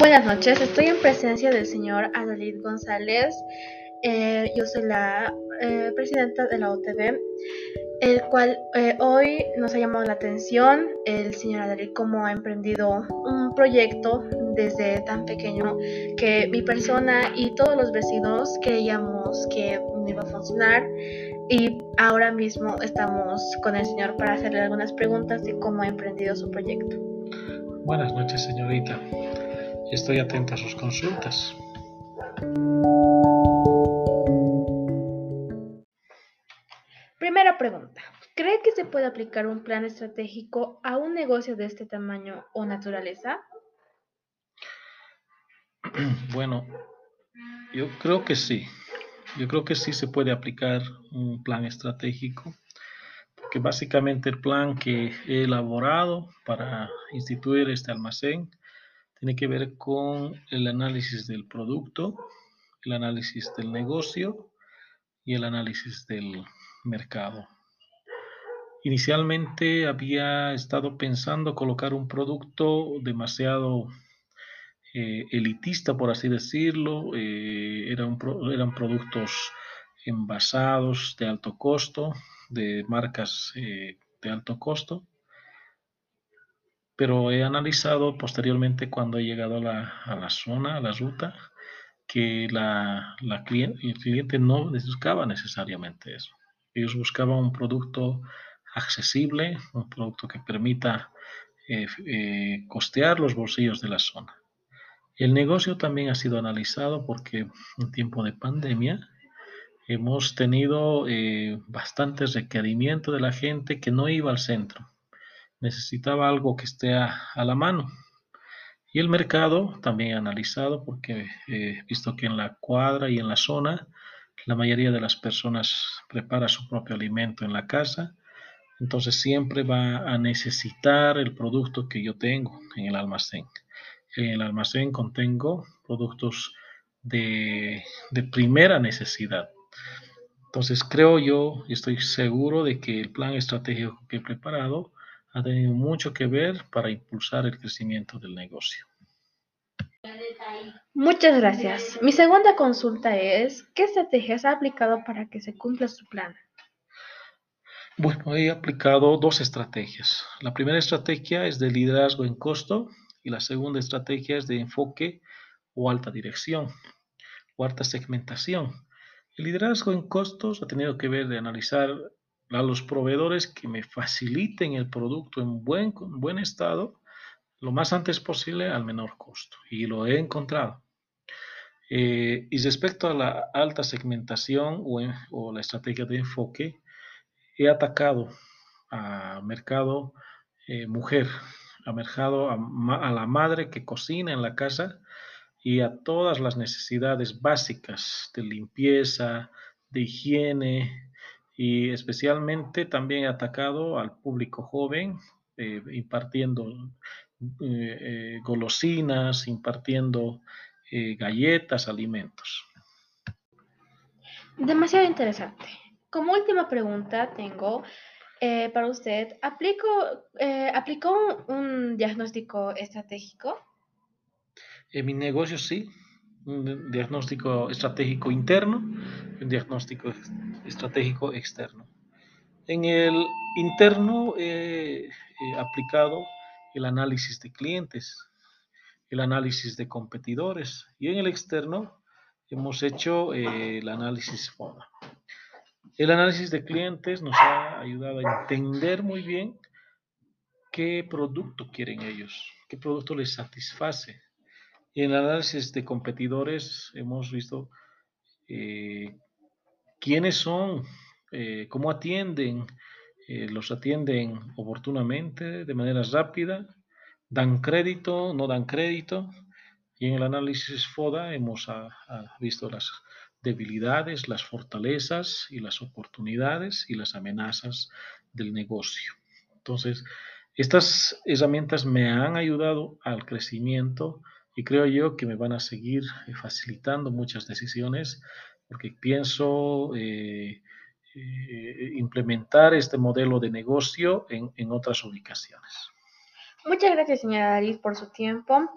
Buenas noches, estoy en presencia del señor Adalid González. Eh, yo soy la eh, presidenta de la OTB, el cual eh, hoy nos ha llamado la atención el señor Adalid cómo ha emprendido un proyecto desde tan pequeño que mi persona y todos los vecinos creíamos que no iba a funcionar y ahora mismo estamos con el señor para hacerle algunas preguntas de cómo ha emprendido su proyecto. Buenas noches, señorita. Estoy atenta a sus consultas. Primera pregunta. ¿Cree que se puede aplicar un plan estratégico a un negocio de este tamaño o naturaleza? Bueno, yo creo que sí. Yo creo que sí se puede aplicar un plan estratégico, porque básicamente el plan que he elaborado para instituir este almacén tiene que ver con el análisis del producto, el análisis del negocio y el análisis del mercado. Inicialmente había estado pensando colocar un producto demasiado eh, elitista, por así decirlo. Eh, eran, productos envasados de alto costo, de marcas eh, de alto costo pero he analizado posteriormente cuando he llegado a la, zona, a la ruta, que la, el cliente no buscaba necesariamente eso. Ellos buscaban un producto accesible, un producto que permita eh, eh, costear los bolsillos de la zona. El negocio también ha sido analizado porque en tiempo de pandemia hemos tenido eh, bastantes requerimientos de la gente que no iba al centro necesitaba algo que esté a, la mano. Y el mercado también analizado porque he visto que en la cuadra y en la zona la mayoría de las personas prepara su propio alimento en la casa, entonces siempre va a necesitar el producto que yo tengo en el almacén. En el almacén contengo productos de, de primera necesidad. Entonces creo yo y estoy seguro de que el plan estratégico que he preparado ha tenido mucho que ver para impulsar el crecimiento del negocio. Muchas gracias. Mi segunda consulta es, ¿qué estrategias ha aplicado para que se cumpla su plan? Bueno, he aplicado dos estrategias. La primera estrategia es de liderazgo en costo y la segunda estrategia es de enfoque o alta dirección o alta segmentación. El liderazgo en costos ha tenido que ver de analizar a los proveedores que me faciliten el producto en buen, buen estado lo más antes posible al menor costo. Y lo he encontrado. Eh, y respecto a la alta segmentación o, la estrategia de enfoque, he atacado a mercado eh, mujer, a mercado a, la madre que cocina en la casa y a todas las necesidades básicas de limpieza, de higiene, y especialmente también atacado al público joven, eh, impartiendo eh, eh, golosinas, impartiendo galletas, alimentos. Demasiado interesante. Como última pregunta tengo para usted, ¿aplicó, ¿aplicó un, diagnóstico estratégico? En mi negocio sí, un diagnóstico estratégico interno y un diagnóstico estratégico externo. En el interno he, aplicado el análisis de clientes, el análisis de competidores y en el externo hemos hecho eh, el análisis FODA. El análisis de clientes nos ha ayudado a entender muy bien qué producto quieren ellos, qué producto les satisface. En el análisis de competidores hemos visto eh, quiénes son, eh, cómo atienden, eh, los atienden oportunamente, de manera rápida, dan crédito, no dan crédito. Y en el análisis FODA hemos visto las debilidades, las fortalezas y las oportunidades y las amenazas del negocio. Entonces, estas herramientas me han ayudado al crecimiento y creo yo que me van a seguir facilitando muchas decisiones porque pienso eh, eh, implementar este modelo de negocio en, otras ubicaciones. Muchas gracias, señora Daris, por su tiempo.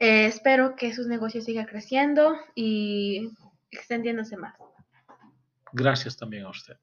Eh, espero que sus negocios sigan creciendo y extendiéndose más. Gracias también a usted.